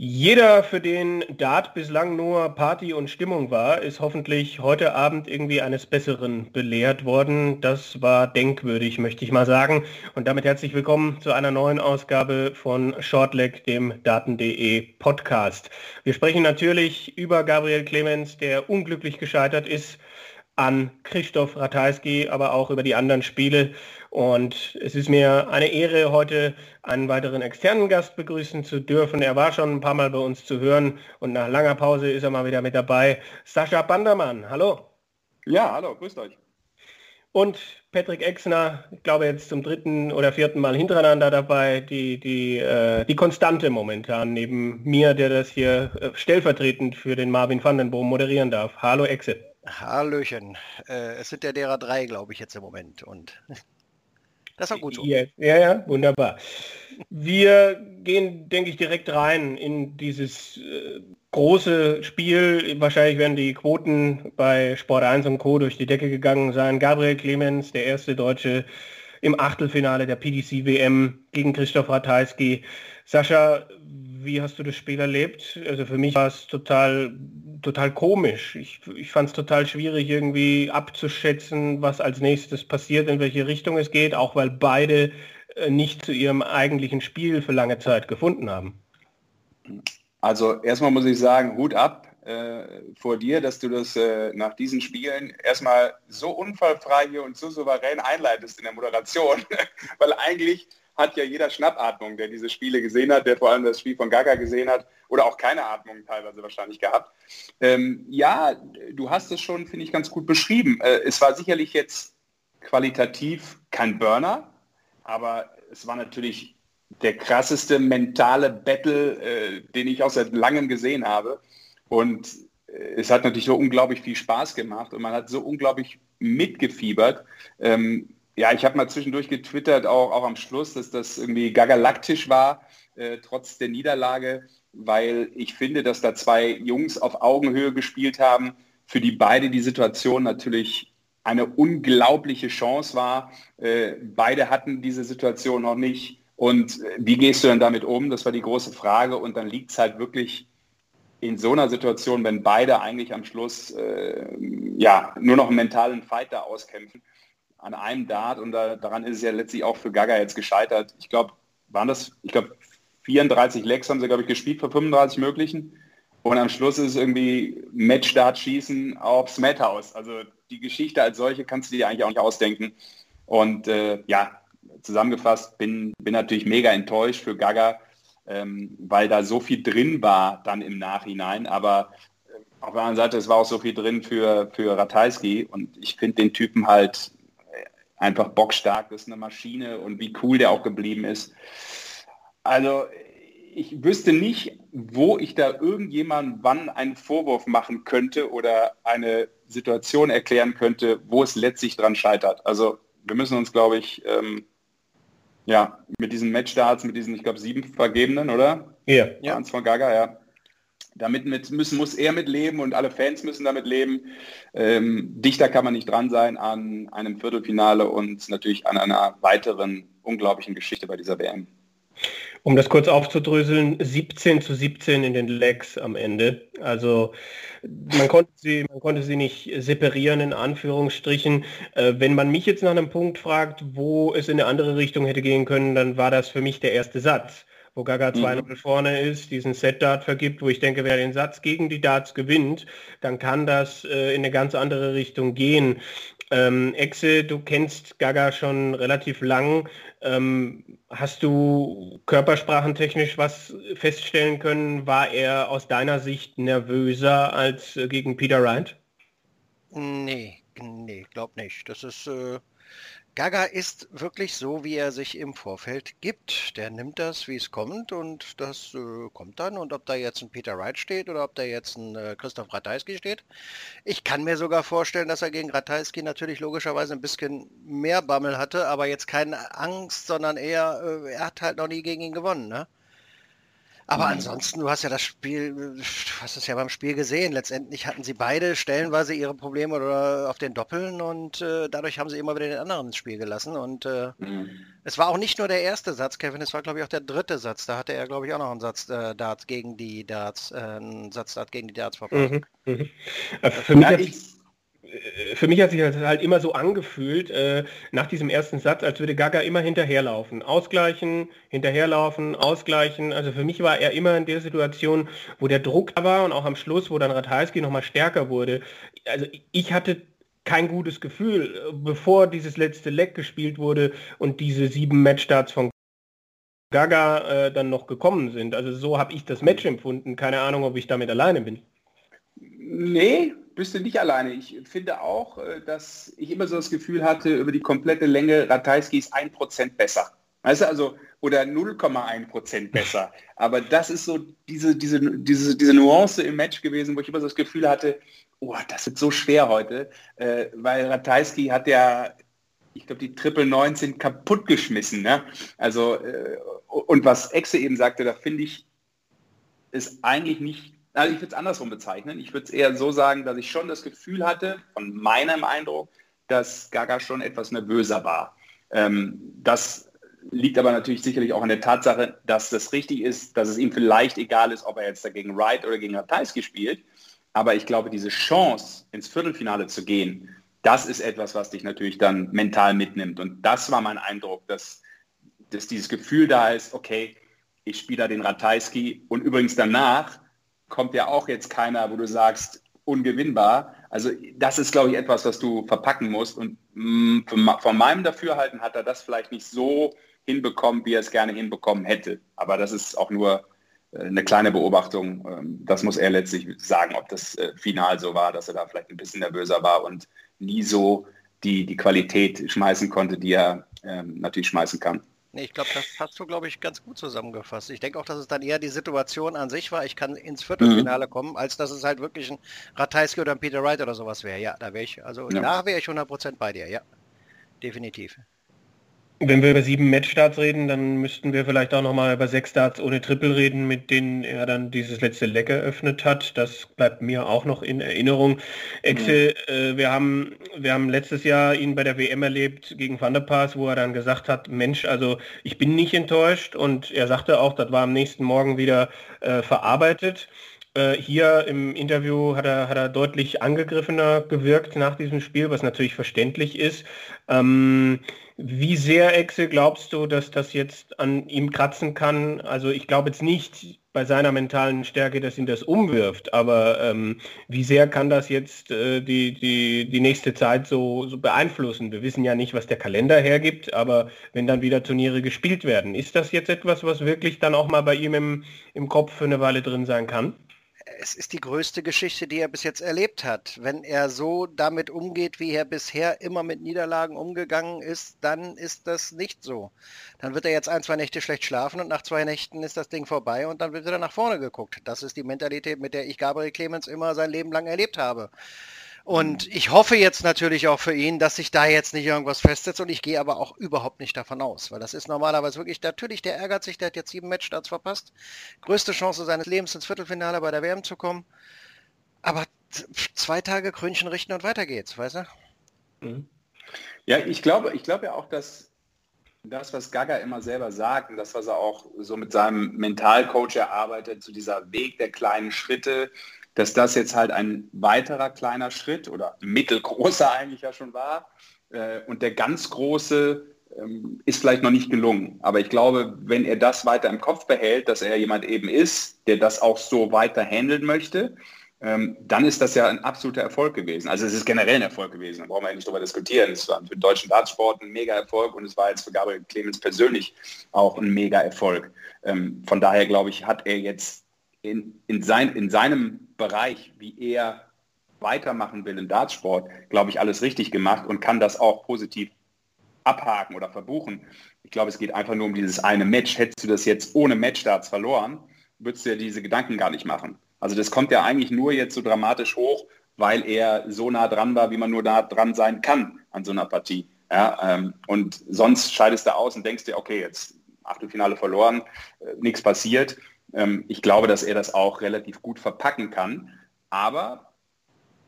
Jeder, für den Dart bislang nur Party und Stimmung war, ist hoffentlich heute Abend irgendwie eines Besseren belehrt worden. Das war denkwürdig, möchte ich mal sagen. Und damit herzlich willkommen zu einer neuen Ausgabe von Shortleg, dem Daten.de Podcast. Wir sprechen natürlich über Gabriel Clemens, der unglücklich gescheitert ist an Christoph Ratajski, aber auch über die anderen Spiele. Und es ist mir eine Ehre, heute einen weiteren externen Gast begrüßen zu dürfen. Er war schon ein paar Mal bei uns zu hören und nach langer Pause ist er mal wieder mit dabei. Sascha Bandermann, hallo. Ja, hallo, grüßt euch. Und Patrick Exner, ich glaube jetzt zum dritten oder vierten Mal hintereinander dabei, die, die, äh, die Konstante momentan neben mir, der das hier äh, stellvertretend für den Marvin Vandenboom moderieren darf. Hallo Exe. Hallöchen. Äh, es sind ja derer drei, glaube ich, jetzt im Moment. Und das war gut so. Ja, ja, ja, wunderbar. Wir gehen, denke ich, direkt rein in dieses äh, große Spiel. Wahrscheinlich werden die Quoten bei Sport 1 und Co. durch die Decke gegangen sein. Gabriel Clemens, der erste Deutsche im Achtelfinale der PDC WM gegen Christoph Ratajski. Sascha, wie hast du das Spiel erlebt? Also für mich war es total, total komisch. Ich, ich fand es total schwierig, irgendwie abzuschätzen, was als nächstes passiert, in welche Richtung es geht, auch weil beide äh, nicht zu ihrem eigentlichen Spiel für lange Zeit gefunden haben. Also erstmal muss ich sagen, Hut ab äh, vor dir, dass du das äh, nach diesen Spielen erstmal so unfallfrei hier und so souverän einleitest in der Moderation, weil eigentlich hat ja jeder Schnappatmung, der diese Spiele gesehen hat, der vor allem das Spiel von Gaga gesehen hat oder auch keine Atmung teilweise wahrscheinlich gehabt. Ähm, ja, du hast es schon, finde ich, ganz gut beschrieben. Äh, es war sicherlich jetzt qualitativ kein Burner, aber es war natürlich der krasseste mentale Battle, äh, den ich auch seit langem gesehen habe. Und äh, es hat natürlich so unglaublich viel Spaß gemacht und man hat so unglaublich mitgefiebert. Ähm, ja, ich habe mal zwischendurch getwittert, auch, auch am Schluss, dass das irgendwie gagalaktisch war, äh, trotz der Niederlage, weil ich finde, dass da zwei Jungs auf Augenhöhe gespielt haben, für die beide die Situation natürlich eine unglaubliche Chance war. Äh, beide hatten diese Situation noch nicht. Und äh, wie gehst du dann damit um? Das war die große Frage. Und dann liegt es halt wirklich in so einer Situation, wenn beide eigentlich am Schluss äh, ja nur noch einen mentalen Fighter auskämpfen an einem Dart und da, daran ist es ja letztlich auch für Gaga jetzt gescheitert. Ich glaube, waren das, ich glaube, 34 Lecks haben sie, glaube ich, gespielt für 35 möglichen. Und am Schluss ist es irgendwie Matchstart schießen aufs Madhouse. Also die Geschichte als solche kannst du dir eigentlich auch nicht ausdenken. Und äh, ja, zusammengefasst bin, bin natürlich mega enttäuscht für Gaga, ähm, weil da so viel drin war dann im Nachhinein. Aber äh, auf der anderen Seite, es war auch so viel drin für, für Ratajski und ich finde den Typen halt einfach bockstark, das ist eine Maschine und wie cool der auch geblieben ist. Also ich wüsste nicht, wo ich da irgendjemand wann einen Vorwurf machen könnte oder eine Situation erklären könnte, wo es letztlich dran scheitert. Also wir müssen uns, glaube ich, ähm, ja, mit diesen Matchstarts, mit diesen, ich glaube, sieben vergebenen, oder? Ja. Ja. Hans von Gaga, ja damit mit, müssen, muss er mitleben und alle Fans müssen damit leben. Ähm, dichter kann man nicht dran sein an einem Viertelfinale und natürlich an einer weiteren unglaublichen Geschichte bei dieser WM. Um das kurz aufzudröseln, 17 zu 17 in den Legs am Ende. Also man konnte sie, man konnte sie nicht separieren in Anführungsstrichen. Äh, wenn man mich jetzt nach einem Punkt fragt, wo es in eine andere Richtung hätte gehen können, dann war das für mich der erste Satz wo Gaga 2-0 mhm. vorne ist, diesen Set-Dart vergibt, wo ich denke, wer den Satz gegen die Darts gewinnt, dann kann das äh, in eine ganz andere Richtung gehen. Ähm, Exe, du kennst Gaga schon relativ lang. Ähm, hast du körpersprachentechnisch was feststellen können? War er aus deiner Sicht nervöser als äh, gegen Peter Wright? Nee, nee, glaub nicht. Das ist äh, Gaga ist wirklich so, wie er sich im Vorfeld gibt. Der nimmt das, wie es kommt und das äh, kommt dann. Und ob da jetzt ein Peter Wright steht oder ob da jetzt ein äh, Christoph Ratajski steht. Ich kann mir sogar vorstellen, dass er gegen Ratajski natürlich logischerweise ein bisschen mehr Bammel hatte, aber jetzt keine Angst, sondern eher, äh, er hat halt noch nie gegen ihn gewonnen. Ne? Aber ansonsten, du hast ja das Spiel, du hast es ja beim Spiel gesehen. Letztendlich hatten sie beide stellenweise ihre Probleme oder auf den Doppeln und äh, dadurch haben sie immer wieder den anderen ins Spiel gelassen. Und äh, mhm. es war auch nicht nur der erste Satz, Kevin, es war glaube ich auch der dritte Satz. Da hatte er glaube ich auch noch einen Satz äh, Darts gegen die Darts, äh, einen Satz Dart gegen die Darts verpasst. Mhm. Mhm. Für mich ja, ich, für mich hat sich das halt immer so angefühlt, äh, nach diesem ersten Satz, als würde Gaga immer hinterherlaufen. Ausgleichen, hinterherlaufen, ausgleichen. Also für mich war er immer in der Situation, wo der Druck da war und auch am Schluss, wo dann Ratajski nochmal stärker wurde. Also ich hatte kein gutes Gefühl, bevor dieses letzte Leck gespielt wurde und diese sieben Matchstarts von Gaga äh, dann noch gekommen sind. Also so habe ich das Match empfunden. Keine Ahnung, ob ich damit alleine bin. Nee, bist du nicht alleine. Ich finde auch, äh, dass ich immer so das Gefühl hatte, über die komplette Länge Ratajski ist ein Prozent besser. Weißt du, also, oder 0,1 Prozent besser. Aber das ist so diese, diese, diese, diese Nuance im Match gewesen, wo ich immer so das Gefühl hatte, oh, das wird so schwer heute, äh, weil Ratajski hat ja, ich glaube, die Triple 19 kaputt geschmissen. Ne? Also, äh, und was Exe eben sagte, da finde ich, ist eigentlich nicht also ich würde es andersrum bezeichnen. Ich würde es eher so sagen, dass ich schon das Gefühl hatte, von meinem Eindruck, dass Gaga schon etwas nervöser war. Ähm, das liegt aber natürlich sicherlich auch an der Tatsache, dass das richtig ist, dass es ihm vielleicht egal ist, ob er jetzt dagegen Wright oder gegen Ratajski spielt. Aber ich glaube, diese Chance, ins Viertelfinale zu gehen, das ist etwas, was dich natürlich dann mental mitnimmt. Und das war mein Eindruck, dass, dass dieses Gefühl da ist, okay, ich spiele da den Ratajski und übrigens danach kommt ja auch jetzt keiner, wo du sagst, ungewinnbar. Also das ist, glaube ich, etwas, was du verpacken musst. Und mm, von meinem Dafürhalten hat er das vielleicht nicht so hinbekommen, wie er es gerne hinbekommen hätte. Aber das ist auch nur äh, eine kleine Beobachtung. Ähm, das muss er letztlich sagen, ob das äh, Final so war, dass er da vielleicht ein bisschen nervöser war und nie so die, die Qualität schmeißen konnte, die er ähm, natürlich schmeißen kann. Nee, ich glaube, das hast du, glaube ich, ganz gut zusammengefasst. Ich denke auch, dass es dann eher die Situation an sich war, ich kann ins Viertelfinale mhm. kommen, als dass es halt wirklich ein Ratajski oder ein Peter Wright oder sowas wäre. Ja, da wäre ich, also ja. da wäre ich 100% bei dir, ja. Definitiv. Wenn wir über sieben Matchstarts reden, dann müssten wir vielleicht auch nochmal über sechs Starts ohne Triple reden, mit denen er dann dieses letzte Leck eröffnet hat. Das bleibt mir auch noch in Erinnerung. Exe, mhm. äh, wir, haben, wir haben letztes Jahr ihn bei der WM erlebt gegen Van der Paas, wo er dann gesagt hat, Mensch, also ich bin nicht enttäuscht und er sagte auch, das war am nächsten Morgen wieder äh, verarbeitet. Äh, hier im Interview hat er, hat er deutlich angegriffener gewirkt nach diesem Spiel, was natürlich verständlich ist. Ähm, wie sehr, Exe, glaubst du, dass das jetzt an ihm kratzen kann? Also ich glaube jetzt nicht bei seiner mentalen Stärke, dass ihn das umwirft, aber ähm, wie sehr kann das jetzt äh, die, die, die nächste Zeit so, so beeinflussen? Wir wissen ja nicht, was der Kalender hergibt, aber wenn dann wieder Turniere gespielt werden, ist das jetzt etwas, was wirklich dann auch mal bei ihm im, im Kopf für eine Weile drin sein kann? Es ist die größte Geschichte, die er bis jetzt erlebt hat. Wenn er so damit umgeht, wie er bisher immer mit Niederlagen umgegangen ist, dann ist das nicht so. Dann wird er jetzt ein, zwei Nächte schlecht schlafen und nach zwei Nächten ist das Ding vorbei und dann wird wieder nach vorne geguckt. Das ist die Mentalität, mit der ich Gabriel Clemens immer sein Leben lang erlebt habe. Und ich hoffe jetzt natürlich auch für ihn, dass sich da jetzt nicht irgendwas festsetzt und ich gehe aber auch überhaupt nicht davon aus, weil das ist normalerweise wirklich, natürlich, der ärgert sich, der hat jetzt sieben Matchstarts verpasst. Größte Chance seines Lebens ins Viertelfinale bei der WM zu kommen. Aber zwei Tage Krönchen richten und weiter geht's, weißt du? Mhm. Ja, ich glaube, ich glaube ja auch, dass das, was Gaga immer selber sagt und das, was er auch so mit seinem Mentalcoach erarbeitet, zu dieser Weg der kleinen Schritte, dass das jetzt halt ein weiterer kleiner Schritt oder mittelgroßer eigentlich ja schon war. Äh, und der ganz große ähm, ist vielleicht noch nicht gelungen. Aber ich glaube, wenn er das weiter im Kopf behält, dass er jemand eben ist, der das auch so weiter handeln möchte, ähm, dann ist das ja ein absoluter Erfolg gewesen. Also es ist generell ein Erfolg gewesen, da brauchen wir ja nicht darüber diskutieren. Es war für den deutschen Dartsport ein Mega-Erfolg und es war jetzt für Gabriel Clemens persönlich auch ein Mega-Erfolg. Ähm, von daher glaube ich, hat er jetzt in, in, sein, in seinem Bereich, wie er weitermachen will im Dartsport, glaube ich, alles richtig gemacht und kann das auch positiv abhaken oder verbuchen. Ich glaube, es geht einfach nur um dieses eine Match. Hättest du das jetzt ohne Matchstarts verloren, würdest du ja diese Gedanken gar nicht machen. Also das kommt ja eigentlich nur jetzt so dramatisch hoch, weil er so nah dran war, wie man nur nah dran sein kann an so einer Partie. Ja, ähm, und sonst scheidest du aus und denkst dir, okay, jetzt Achtelfinale verloren, äh, nichts passiert. Ähm, ich glaube, dass er das auch relativ gut verpacken kann. Aber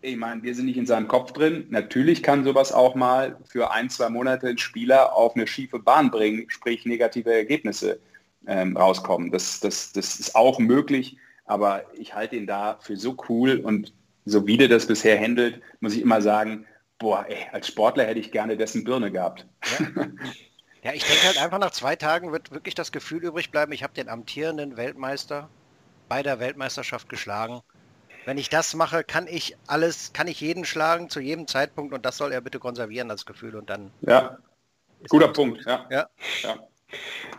ich meine, wir sind nicht in seinem Kopf drin. Natürlich kann sowas auch mal für ein, zwei Monate einen Spieler auf eine schiefe Bahn bringen, sprich negative Ergebnisse ähm, rauskommen. Das, das, das ist auch möglich, aber ich halte ihn da für so cool und so wie der das bisher handelt, muss ich immer sagen, boah, ey, als Sportler hätte ich gerne dessen Birne gehabt. Ja. Ja, ich denke halt einfach nach zwei Tagen wird wirklich das Gefühl übrig bleiben, ich habe den amtierenden Weltmeister bei der Weltmeisterschaft geschlagen. Wenn ich das mache, kann ich alles, kann ich jeden schlagen zu jedem Zeitpunkt und das soll er bitte konservieren, das Gefühl und dann. Ja, guter Punkt, ja. ja. ja.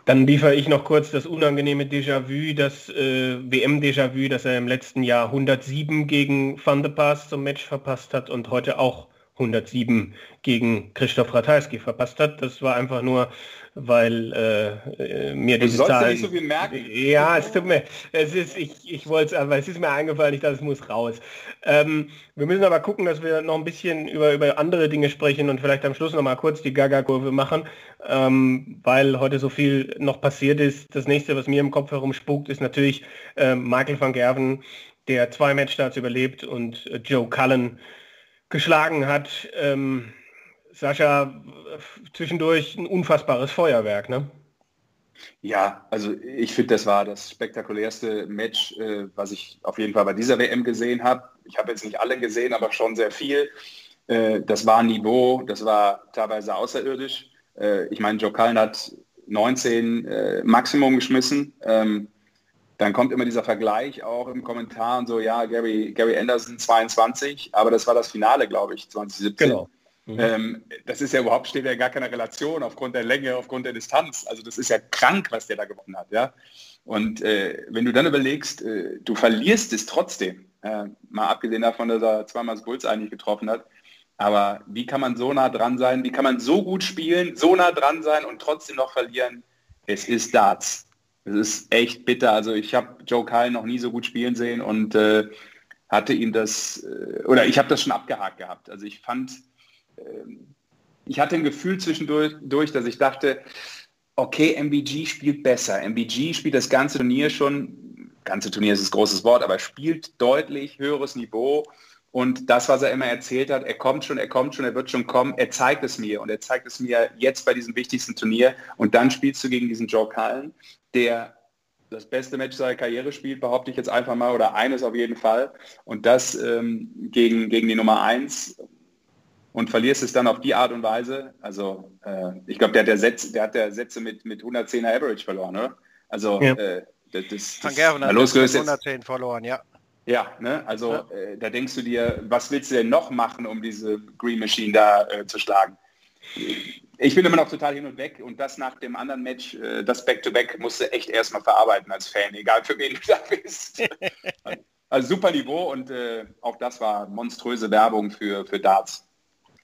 Dann liefere ich noch kurz das unangenehme Déjà-vu, das äh, WM-Déjà-vu, dass er im letzten Jahr 107 gegen Van de Paas zum Match verpasst hat und heute auch 107 gegen Christoph Ratajski verpasst hat. Das war einfach nur, weil äh, mir du diese Zahl... nicht so viel merken. Ja, es tut mir... Es ist, ich, ich wollte es, aber es ist mir eingefallen, ich dachte, es muss raus. Ähm, wir müssen aber gucken, dass wir noch ein bisschen über, über andere Dinge sprechen und vielleicht am Schluss noch mal kurz die Gaga-Kurve machen, ähm, weil heute so viel noch passiert ist. Das nächste, was mir im Kopf herumspukt, ist natürlich äh, Michael van Gerven, der zwei Matchstarts überlebt und äh, Joe Cullen, geschlagen hat. Ähm, Sascha, zwischendurch ein unfassbares Feuerwerk, ne? Ja, also ich finde, das war das spektakulärste Match, äh, was ich auf jeden Fall bei dieser WM gesehen habe. Ich habe jetzt nicht alle gesehen, aber schon sehr viel. Äh, das war Niveau, das war teilweise außerirdisch. Äh, ich meine, Joe Cullen hat 19 äh, Maximum geschmissen. Ähm, dann kommt immer dieser Vergleich auch im Kommentar und so, ja, Gary, Gary Anderson 22, aber das war das Finale, glaube ich, 2017. Genau. Mhm. Ähm, das ist ja überhaupt, steht ja gar keine Relation aufgrund der Länge, aufgrund der Distanz. Also das ist ja krank, was der da gewonnen hat, ja. Und äh, wenn du dann überlegst, äh, du verlierst es trotzdem, äh, mal abgesehen davon, dass er zweimal das Bulls eigentlich getroffen hat, aber wie kann man so nah dran sein, wie kann man so gut spielen, so nah dran sein und trotzdem noch verlieren? Es ist Darts. Es ist echt bitter. Also ich habe Joe Kyle noch nie so gut spielen sehen und äh, hatte ihm das, äh, oder ich habe das schon abgehakt gehabt. Also ich fand, äh, ich hatte ein Gefühl zwischendurch, durch, dass ich dachte, okay, MBG spielt besser. MBG spielt das ganze Turnier schon, ganze Turnier ist ein großes Wort, aber spielt deutlich höheres Niveau. Und das, was er immer erzählt hat, er kommt schon, er kommt schon, er wird schon kommen, er zeigt es mir und er zeigt es mir jetzt bei diesem wichtigsten Turnier und dann spielst du gegen diesen Joe Cullen der das beste Match seiner Karriere spielt, behaupte ich jetzt einfach mal, oder eines auf jeden Fall. Und das ähm, gegen, gegen die Nummer 1 und verlierst es dann auf die Art und Weise. Also äh, ich glaube, der, hat der, Sätze, der hat der Sätze mit, mit 110er Average verloren, oder? Also ja. äh, das, das, Van Gerven hat losgelöst 110 jetzt, verloren, ja. Ja, ne? also ja. Äh, da denkst du dir, was willst du denn noch machen, um diese Green Machine da äh, zu schlagen? ich bin immer noch total hin und weg und das nach dem anderen Match, äh, das Back-to-Back, -Back musste echt erstmal verarbeiten als Fan, egal für wen du da bist. also super Niveau und äh, auch das war monströse Werbung für, für Darts.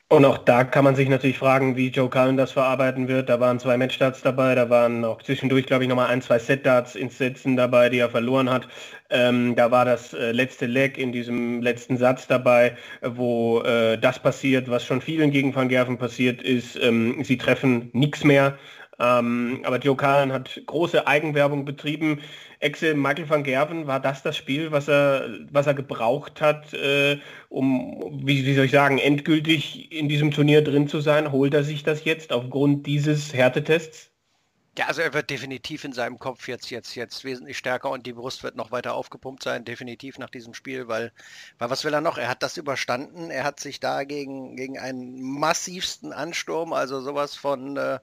Und auch da kann man sich natürlich fragen, wie Joe Cullen das verarbeiten wird. Da waren zwei Matchstarts dabei, da waren auch zwischendurch, glaube ich, nochmal ein, zwei Set-Darts ins Setzen dabei, die er verloren hat. Ähm, da war das äh, letzte Leg in diesem letzten Satz dabei, wo äh, das passiert, was schon vielen gegen Van Gerven passiert ist. Ähm, sie treffen nichts mehr. Ähm, aber Joe Cullen hat große Eigenwerbung betrieben. Exe Michael van Gerven, war das das Spiel, was er, was er gebraucht hat, äh, um, wie, wie soll ich sagen, endgültig in diesem Turnier drin zu sein? Holt er sich das jetzt aufgrund dieses Härtetests? Ja, also er wird definitiv in seinem Kopf jetzt, jetzt, jetzt wesentlich stärker und die Brust wird noch weiter aufgepumpt sein, definitiv nach diesem Spiel, weil, weil was will er noch? Er hat das überstanden, er hat sich da gegen, gegen einen massivsten Ansturm, also sowas von äh,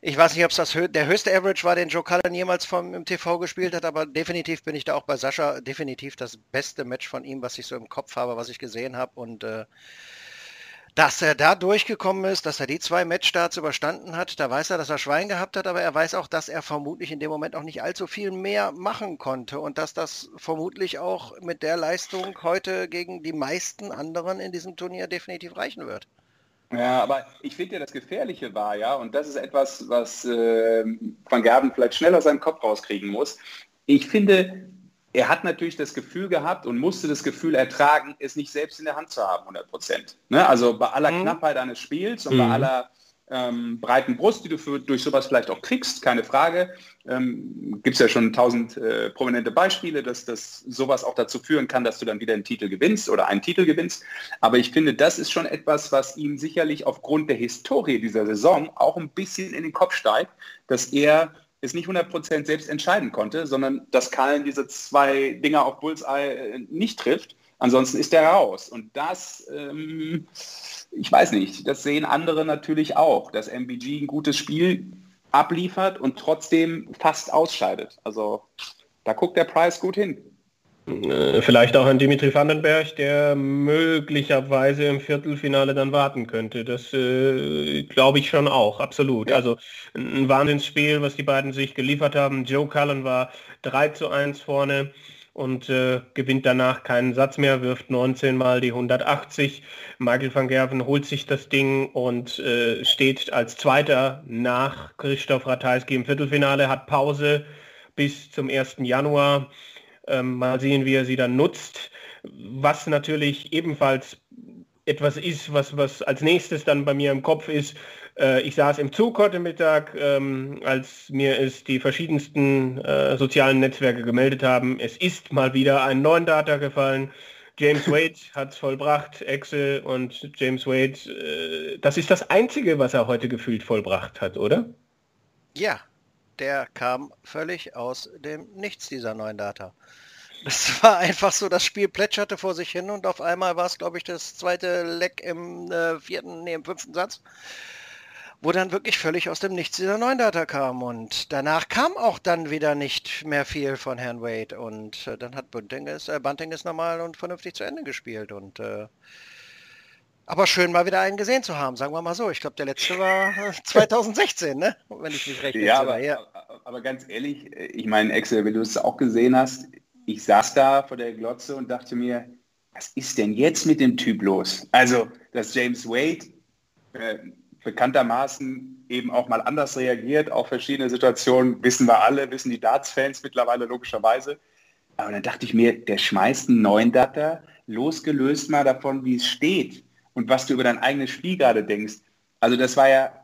ich weiß nicht, ob es das hö der höchste Average war, den Joe Cullen jemals vom, im TV gespielt hat, aber definitiv bin ich da auch bei Sascha. Definitiv das beste Match von ihm, was ich so im Kopf habe, was ich gesehen habe. Und äh, dass er da durchgekommen ist, dass er die zwei Matchstarts überstanden hat, da weiß er, dass er Schwein gehabt hat, aber er weiß auch, dass er vermutlich in dem Moment auch nicht allzu viel mehr machen konnte und dass das vermutlich auch mit der Leistung heute gegen die meisten anderen in diesem Turnier definitiv reichen wird. Ja, aber ich finde ja, das Gefährliche war ja, und das ist etwas, was äh, Van Gerben vielleicht schnell aus seinem Kopf rauskriegen muss. Ich finde, er hat natürlich das Gefühl gehabt und musste das Gefühl ertragen, es nicht selbst in der Hand zu haben, 100 Prozent. Ne? Also bei aller mhm. Knappheit eines Spiels und mhm. bei aller ähm, breiten Brust, die du für, durch sowas vielleicht auch kriegst, keine Frage. Ähm, Gibt es ja schon tausend äh, prominente Beispiele, dass das sowas auch dazu führen kann, dass du dann wieder einen Titel gewinnst oder einen Titel gewinnst. Aber ich finde, das ist schon etwas, was ihm sicherlich aufgrund der Historie dieser Saison auch ein bisschen in den Kopf steigt, dass er es nicht 100% selbst entscheiden konnte, sondern dass Kallen diese zwei Dinger auf Bullseye äh, nicht trifft. Ansonsten ist er raus. Und das, ähm, ich weiß nicht, das sehen andere natürlich auch, dass MBG ein gutes Spiel abliefert und trotzdem fast ausscheidet. Also da guckt der Preis gut hin. Äh, vielleicht auch an Dimitri Vandenberg, der möglicherweise im Viertelfinale dann warten könnte. Das äh, glaube ich schon auch, absolut. Ja. Also ein Wahnsinnsspiel, was die beiden sich geliefert haben. Joe Cullen war 3 zu 1 vorne und äh, gewinnt danach keinen Satz mehr, wirft 19 mal die 180. Michael van Gerven holt sich das Ding und äh, steht als Zweiter nach Christoph Ratajski im Viertelfinale, hat Pause bis zum 1. Januar ähm, mal sehen, wie er sie dann nutzt. Was natürlich ebenfalls etwas ist, was, was als nächstes dann bei mir im Kopf ist. Äh, ich saß im Zug heute Mittag, ähm, als mir es die verschiedensten äh, sozialen Netzwerke gemeldet haben. Es ist mal wieder ein neuen Data gefallen. James Wade hat es vollbracht, Excel und James Wade, äh, das ist das Einzige, was er heute gefühlt vollbracht hat, oder? Ja, der kam völlig aus dem Nichts, dieser neuen Data. Das war einfach so, das Spiel plätscherte vor sich hin und auf einmal war es, glaube ich, das zweite Leck im äh, vierten, nee, im fünften Satz, wo dann wirklich völlig aus dem Nichts dieser neuen Data kam. Und danach kam auch dann wieder nicht mehr viel von Herrn Wade. Und äh, dann hat Bunting es, äh, Bunting es normal und vernünftig zu Ende gespielt. Und äh, aber schön mal wieder einen gesehen zu haben, sagen wir mal so. Ich glaube, der letzte war 2016, ne? wenn ich mich recht ja, aber, ja, aber ganz ehrlich, ich meine, Excel, wenn du es auch gesehen hast, ich saß da vor der Glotze und dachte mir, was ist denn jetzt mit dem Typ los? Also, dass James Wade äh, bekanntermaßen eben auch mal anders reagiert auf verschiedene Situationen, wissen wir alle, wissen die Darts-Fans mittlerweile logischerweise. Aber dann dachte ich mir, der schmeißt einen neuen Data, losgelöst mal davon, wie es steht und was du über dein eigenes Spiel gerade denkst. Also das war ja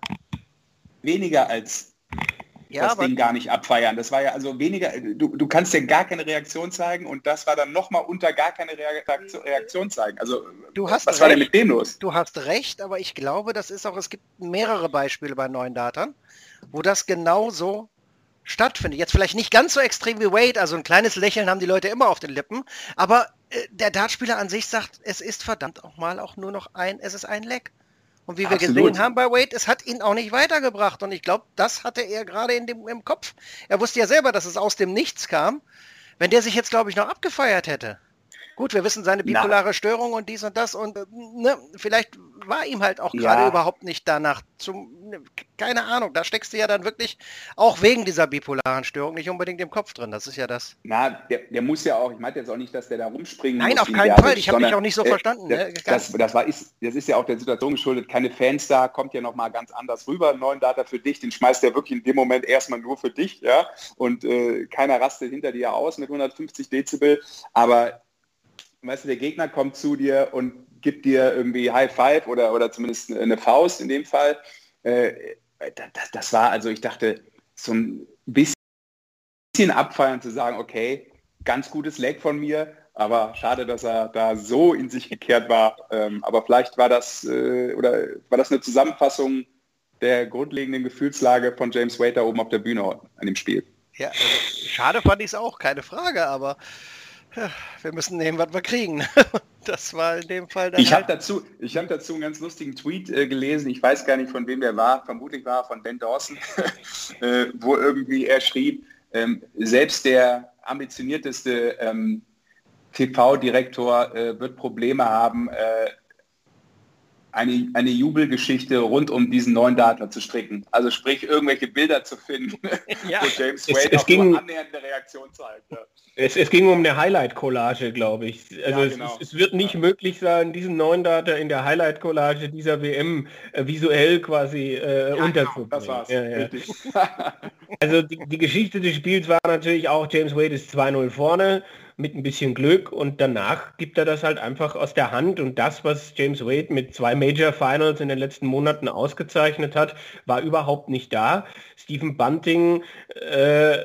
weniger als ja, das Ding gar nicht abfeiern. Das war ja also weniger, du, du kannst ja gar keine Reaktion zeigen und das war dann nochmal unter gar keine Reaktion zeigen. Also du hast was recht, war denn mit dem los? Du hast recht, aber ich glaube, das ist auch, es gibt mehrere Beispiele bei neuen Datern, wo das genau so stattfindet. Jetzt vielleicht nicht ganz so extrem wie Wade, also ein kleines Lächeln haben die Leute immer auf den Lippen, aber äh, der Dartspieler an sich sagt, es ist verdammt auch mal auch nur noch ein, es ist ein Leck. Und wie wir Absolut. gesehen haben bei Wade, es hat ihn auch nicht weitergebracht. Und ich glaube, das hatte er gerade in dem, im Kopf. Er wusste ja selber, dass es aus dem Nichts kam. Wenn der sich jetzt, glaube ich, noch abgefeiert hätte, Gut, wir wissen seine bipolare Na. Störung und dies und das und äh, ne, vielleicht war ihm halt auch gerade ja. überhaupt nicht danach zum, ne, keine Ahnung, da steckst du ja dann wirklich auch wegen dieser bipolaren Störung nicht unbedingt im Kopf drin, das ist ja das. Na, der, der muss ja auch, ich meinte jetzt auch nicht, dass der da rumspringen Nein, auf keinen Fall, ich habe mich auch nicht so äh, verstanden. Der, ne? das, das, war, ist, das ist ja auch der Situation geschuldet, keine Fans da, kommt ja nochmal ganz anders rüber, einen neuen Data für dich, den schmeißt er wirklich in dem Moment erstmal nur für dich, ja, und äh, keiner rastet hinter dir aus mit 150 Dezibel, aber weißt du, der Gegner kommt zu dir und gibt dir irgendwie High Five oder, oder zumindest eine Faust in dem Fall. Äh, das, das, war, also ich dachte, so ein bisschen abfeiern zu sagen, okay, ganz gutes Leg von mir, aber schade, dass er da so in sich gekehrt war. Ähm, aber vielleicht war das, äh, oder war das eine Zusammenfassung der grundlegenden Gefühlslage von James Waiter oben auf der Bühne an dem Spiel. Ja, also, schade fand ich es auch, keine Frage, aber wir müssen nehmen, was wir kriegen. Das war in dem Fall Ich halt habe dazu, ich habe dazu einen ganz lustigen Tweet äh, gelesen. Ich weiß gar nicht, von wem der war. Vermutlich war von Ben Dawson, äh, wo irgendwie er schrieb, ähm, selbst der ambitionierteste ähm, TV-Direktor äh, wird Probleme haben, äh, eine, eine Jubelgeschichte rund um diesen neuen Data zu stricken. Also sprich, irgendwelche Bilder zu finden, Ja. wo James Es- Wade es auch ging- nur annähernde Reaktion zeigt. Ja. Es, es ging um eine Highlight-Collage, glaube ich. Also Ja, es, genau. es, es wird nicht möglich sein, diesen neuen Data in der Highlight-Collage dieser WM äh, visuell quasi äh, unterzubringen. Das war's. Ja, ja. Richtig. Also die, die Geschichte des Spiels war natürlich auch, James Wade ist 2-0 vorne mit ein bisschen Glück und danach gibt er das halt einfach aus der Hand und das, was James Wade mit zwei Major Finals in den letzten Monaten ausgezeichnet hat, war überhaupt nicht da. Stephen Bunting äh,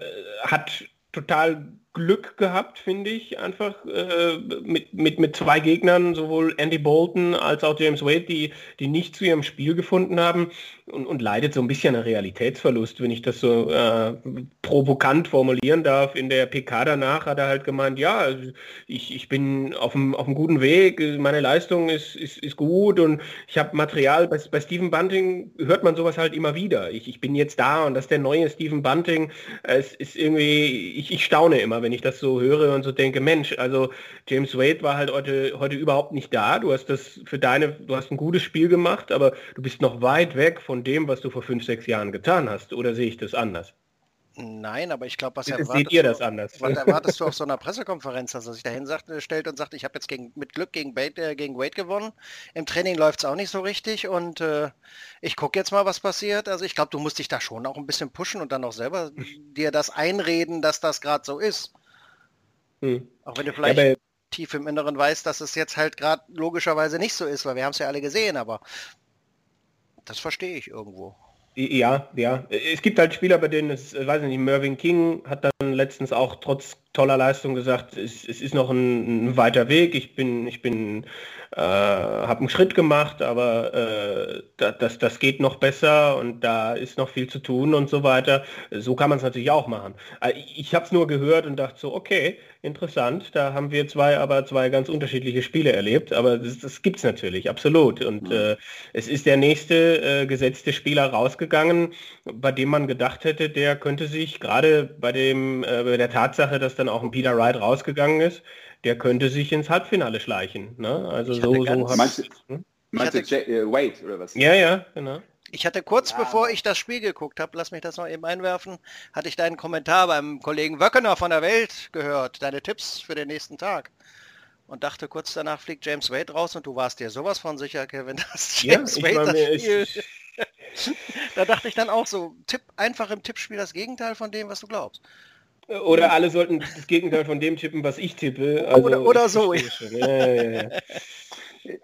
hat total Glück gehabt, finde ich, einfach äh, mit, mit, mit zwei Gegnern, sowohl Andy Bolton als auch James Wade, die, die nicht zu ihrem Spiel gefunden haben und, und leidet so ein bisschen an Realitätsverlust, wenn ich das so äh, provokant formulieren darf. In der PK danach hat er halt gemeint, ja, also ich, ich bin auf einem, auf guten Weg, meine Leistung ist, ist, ist gut und ich habe Material. Bei, bei Stephen Bunting hört man sowas halt immer wieder. Ich, ich bin jetzt da und das ist der neue Stephen Bunting. Es ist irgendwie, ich, ich staune immer, wenn ich das so höre und so denke, Mensch, also James Wade war halt heute, heute überhaupt nicht da. Du hast das für deine, du hast ein gutes Spiel gemacht, aber du bist noch weit weg von dem, was du vor fünf, sechs Jahren getan hast. Oder sehe ich das anders? Nein, aber ich glaube, was Seht erwartest ihr du- das anders? Was erwartest du auf so einer Pressekonferenz, dass er sich dahin sagt, stellt und sagt, ich habe jetzt gegen, mit Glück gegen, Wade, äh, gegen Wade gewonnen. Im Training läuft es auch nicht so richtig und äh, ich gucke jetzt mal, was passiert. Also ich glaube, du musst dich da schon auch ein bisschen pushen und dann auch selber dir das einreden, dass das gerade so ist. Hm. Auch wenn du Ja, vielleicht aber tief im Inneren weißt, dass es jetzt halt gerade logischerweise nicht so ist, weil wir haben es ja alle gesehen, aber das verstehe ich irgendwo. Ja, ja. Es gibt halt Spieler, bei denen es, äh, weiß ich nicht, Mervyn King hat dann letztens auch trotz toller Leistung gesagt, es, es ist noch ein, ein weiter Weg. Ich bin, ich bin, äh, habe einen Schritt gemacht, aber äh, da- das, das geht noch besser und da ist noch viel zu tun und so weiter. So kann man es natürlich auch machen. Äh, Ich, habe es nur gehört und dachte so, okay, interessant. Da haben wir zwei, aber zwei ganz unterschiedliche Spiele erlebt. Aber das, das gibt es natürlich, absolut. Und äh, es ist der nächste äh, gesetzte Spieler rausgegangen, bei dem man gedacht hätte, der könnte sich gerade bei dem äh, bei der Tatsache, dass dann auch ein Peter Wright rausgegangen ist, der könnte sich ins Halbfinale schleichen. Ne? Also Ich so, hatte so ganz- hab- Meinst Hm? Meinst hatte- J äh, Wade oder was? Ja, ja, genau. Ich hatte kurz Ja. bevor ich das Spiel geguckt habe, lass mich das noch eben einwerfen, hatte ich deinen Kommentar beim Kollegen Wöckener von der Welt gehört, deine Tipps für den nächsten Tag. Und dachte kurz danach fliegt James Wade raus und du warst dir sowas von sicher, Kevin, dass Ja, James ich Wade das Spiel... ich, Da dachte ich dann auch so, Tipp, einfach im Tippspiel das Gegenteil von dem, was du glaubst. Oder alle sollten das Gegenteil von dem tippen, was ich tippe. Also, Oder- oder ich so. Ja, ja, ja, ja.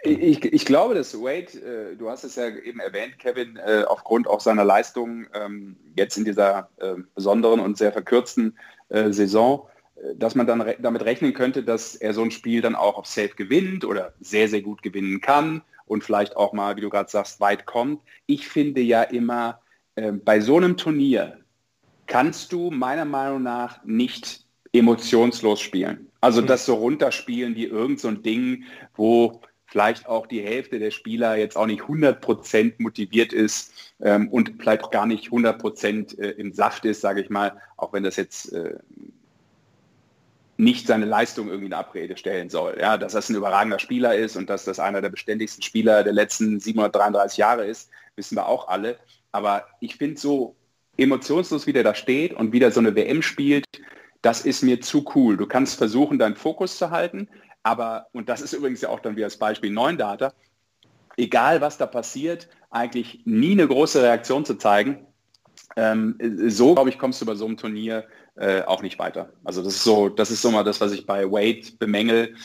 Ich, ich glaube, dass Wade, äh, du hast es ja eben erwähnt, Kevin, äh, aufgrund auch seiner Leistung ähm, jetzt in dieser äh, besonderen und sehr verkürzten äh, Saison, dass man dann re damit rechnen könnte, dass er so ein Spiel dann auch auf Safe gewinnt oder sehr, sehr gut gewinnen kann und vielleicht auch mal, wie du gerade sagst, weit kommt. Ich finde ja immer, äh, bei so einem Turnier kannst du meiner Meinung nach nicht emotionslos spielen. Also das so runterspielen wie irgend so ein Ding, wo vielleicht auch die Hälfte der Spieler jetzt auch nicht 100% motiviert ist ähm, und vielleicht auch gar nicht 100% äh, im Saft ist, sage ich mal, auch wenn das jetzt äh, nicht seine Leistung irgendwie in Abrede stellen soll. Ja, dass das ein überragender Spieler ist und dass das einer der beständigsten Spieler der letzten 733 Jahre ist, wissen wir auch alle. Aber ich finde so emotionslos, wie der da steht und wieder so eine WM spielt, das ist mir zu cool. Du kannst versuchen, deinen Fokus zu halten, aber, und das ist übrigens ja auch dann wieder das Beispiel 9 Data, egal was da passiert, eigentlich nie eine große Reaktion zu zeigen. Ähm, so, glaube ich, kommst du bei so einem Turnier äh, auch nicht weiter. Also das ist so, das ist so mal das, was ich bei Wade bemängel.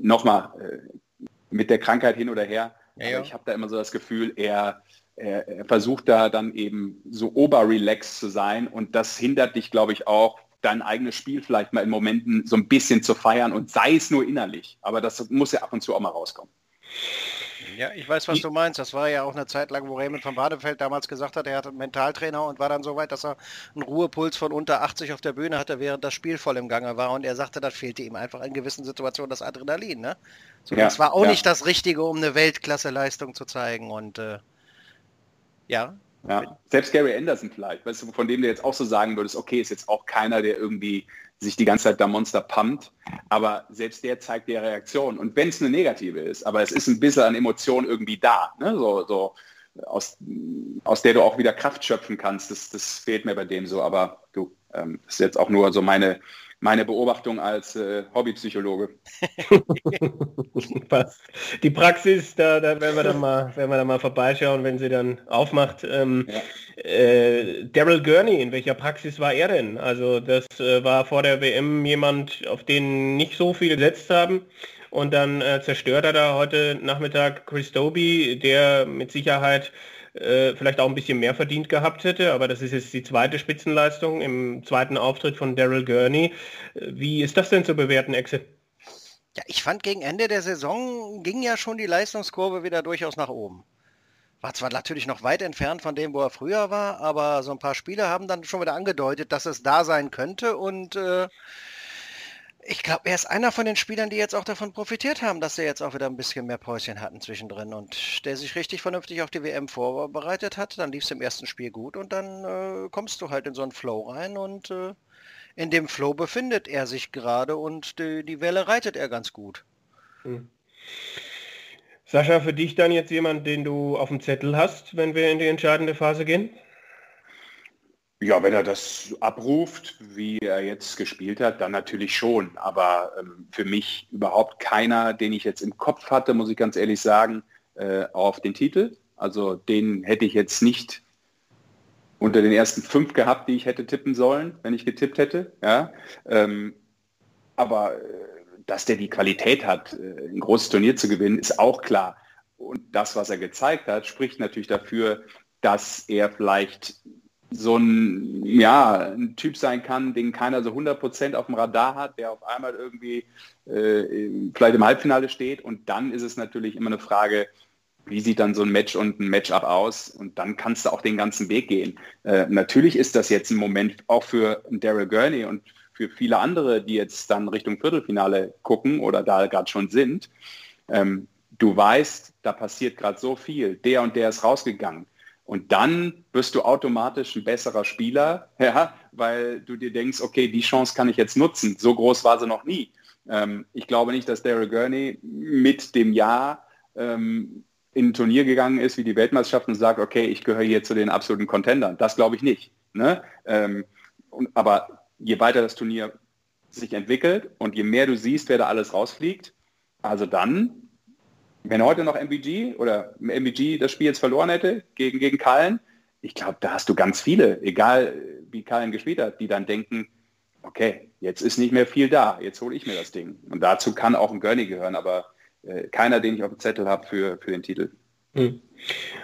Nochmal, äh, mit der Krankheit hin oder her, Ja, ja. ich habe da immer so das Gefühl, er, er, er versucht da dann eben so oberrelaxed zu sein und das hindert dich, glaube ich, auch, dein eigenes Spiel vielleicht mal in Momenten so ein bisschen zu feiern und sei es nur innerlich. Aber das muss ja ab und zu auch mal rauskommen. Ja, ich weiß, was du meinst. Das war ja auch eine Zeit lang, wo Raymond von Badefeld damals gesagt hat, er hatte einen Mentaltrainer und war dann so weit, dass er einen Ruhepuls von unter 80 auf der Bühne hatte, während das Spiel voll im Gange war. Und er sagte, das fehlte ihm einfach in gewissen Situationen das Adrenalin. Ne? So, Ja, das war auch ja. nicht das Richtige, um eine Weltklasse-Leistung zu zeigen. Und äh, ja, Ja. Selbst Gary Anderson vielleicht, weißt du, von dem du jetzt auch so sagen würdest, okay, ist jetzt auch keiner, der irgendwie sich die ganze Zeit da Monster pumpt, aber selbst der zeigt dir Reaktion. Und wenn es eine negative ist, aber es ist ein bisschen an Emotionen irgendwie da, ne? so, so aus, aus der du auch wieder Kraft schöpfen kannst, das, das fehlt mir bei dem so, aber du, ähm, ist jetzt auch nur so meine, meine Beobachtung als äh, Hobbypsychologe. Die Praxis, da, da werden wir dann mal, werden wir dann mal vorbeischauen, wenn sie dann aufmacht. Ähm, ja. äh, Daryl Gurney, in welcher Praxis war er denn? Also das äh, war vor der WM jemand, auf den nicht so viele gesetzt haben. Und dann äh, zerstört er da heute Nachmittag Chris Doby, der mit Sicherheit äh, vielleicht auch ein bisschen mehr verdient gehabt hätte, aber das ist jetzt die zweite Spitzenleistung im zweiten Auftritt von Daryl Gurney. Äh, wie ist das denn zu bewerten, Exe? Ja, ich fand gegen Ende der Saison ging ja schon die Leistungskurve wieder durchaus nach oben. War zwar natürlich noch weit entfernt von dem, wo er früher war, aber so ein paar Spiele haben dann schon wieder angedeutet, dass es da sein könnte und äh, ich glaube, er ist einer von den Spielern, die jetzt auch davon profitiert haben, dass sie jetzt auch wieder ein bisschen mehr Päuschen hatten zwischendrin und der sich richtig vernünftig auf die WM vorbereitet hat. Dann lief es im ersten Spiel gut und dann äh, kommst du halt in so einen Flow rein und äh, in dem Flow befindet er sich gerade und die, die Welle reitet er ganz gut. Hm. Sascha, für dich dann jetzt jemand, den du auf dem Zettel hast, wenn wir in die entscheidende Phase gehen? Ja, wenn er das abruft, wie er jetzt gespielt hat, dann natürlich schon. Aber ähm, für mich überhaupt keiner, den ich jetzt im Kopf hatte, muss ich ganz ehrlich sagen, äh, auf den Titel. Also den hätte ich jetzt nicht unter den ersten fünf gehabt, die ich hätte tippen sollen, wenn ich getippt hätte. Ja? Ähm, aber äh, dass der die Qualität hat, äh, ein großes Turnier zu gewinnen, ist auch klar. Und das, was er gezeigt hat, spricht natürlich dafür, dass er vielleicht so ein, ja, ein Typ sein kann, den keiner so 100% auf dem Radar hat, der auf einmal irgendwie äh, vielleicht im Halbfinale steht und dann ist es natürlich immer eine Frage, wie sieht dann so ein Match und ein Matchup aus und dann kannst du auch den ganzen Weg gehen. Äh, natürlich ist das jetzt ein Moment auch für Daryl Gurney und für viele andere, die jetzt dann Richtung Viertelfinale gucken oder da gerade schon sind. Ähm, du weißt, da passiert gerade so viel, der und der ist rausgegangen und dann wirst du automatisch ein besserer Spieler, ja, weil du dir denkst, okay, die Chance kann ich jetzt nutzen. So groß war sie noch nie. Ähm, ich glaube nicht, dass Daryl Gurney mit dem Jahr ähm, in ein Turnier gegangen ist wie die Weltmeisterschaft und sagt, okay, ich gehöre hier zu den absoluten Contendern. Das glaube ich nicht. Ne? Ähm, und, aber je weiter das Turnier sich entwickelt und je mehr du siehst, wer da alles rausfliegt, also dann wenn heute noch MVG oder MVG das Spiel jetzt verloren hätte gegen, gegen Kallen, ich glaube, da hast du ganz viele, egal wie Kallen gespielt hat, die dann denken, okay, jetzt ist nicht mehr viel da, jetzt hole ich mir das Ding. Und dazu kann auch ein Gurney gehören, aber äh, keiner, den ich auf dem Zettel habe für, für den Titel. Hm.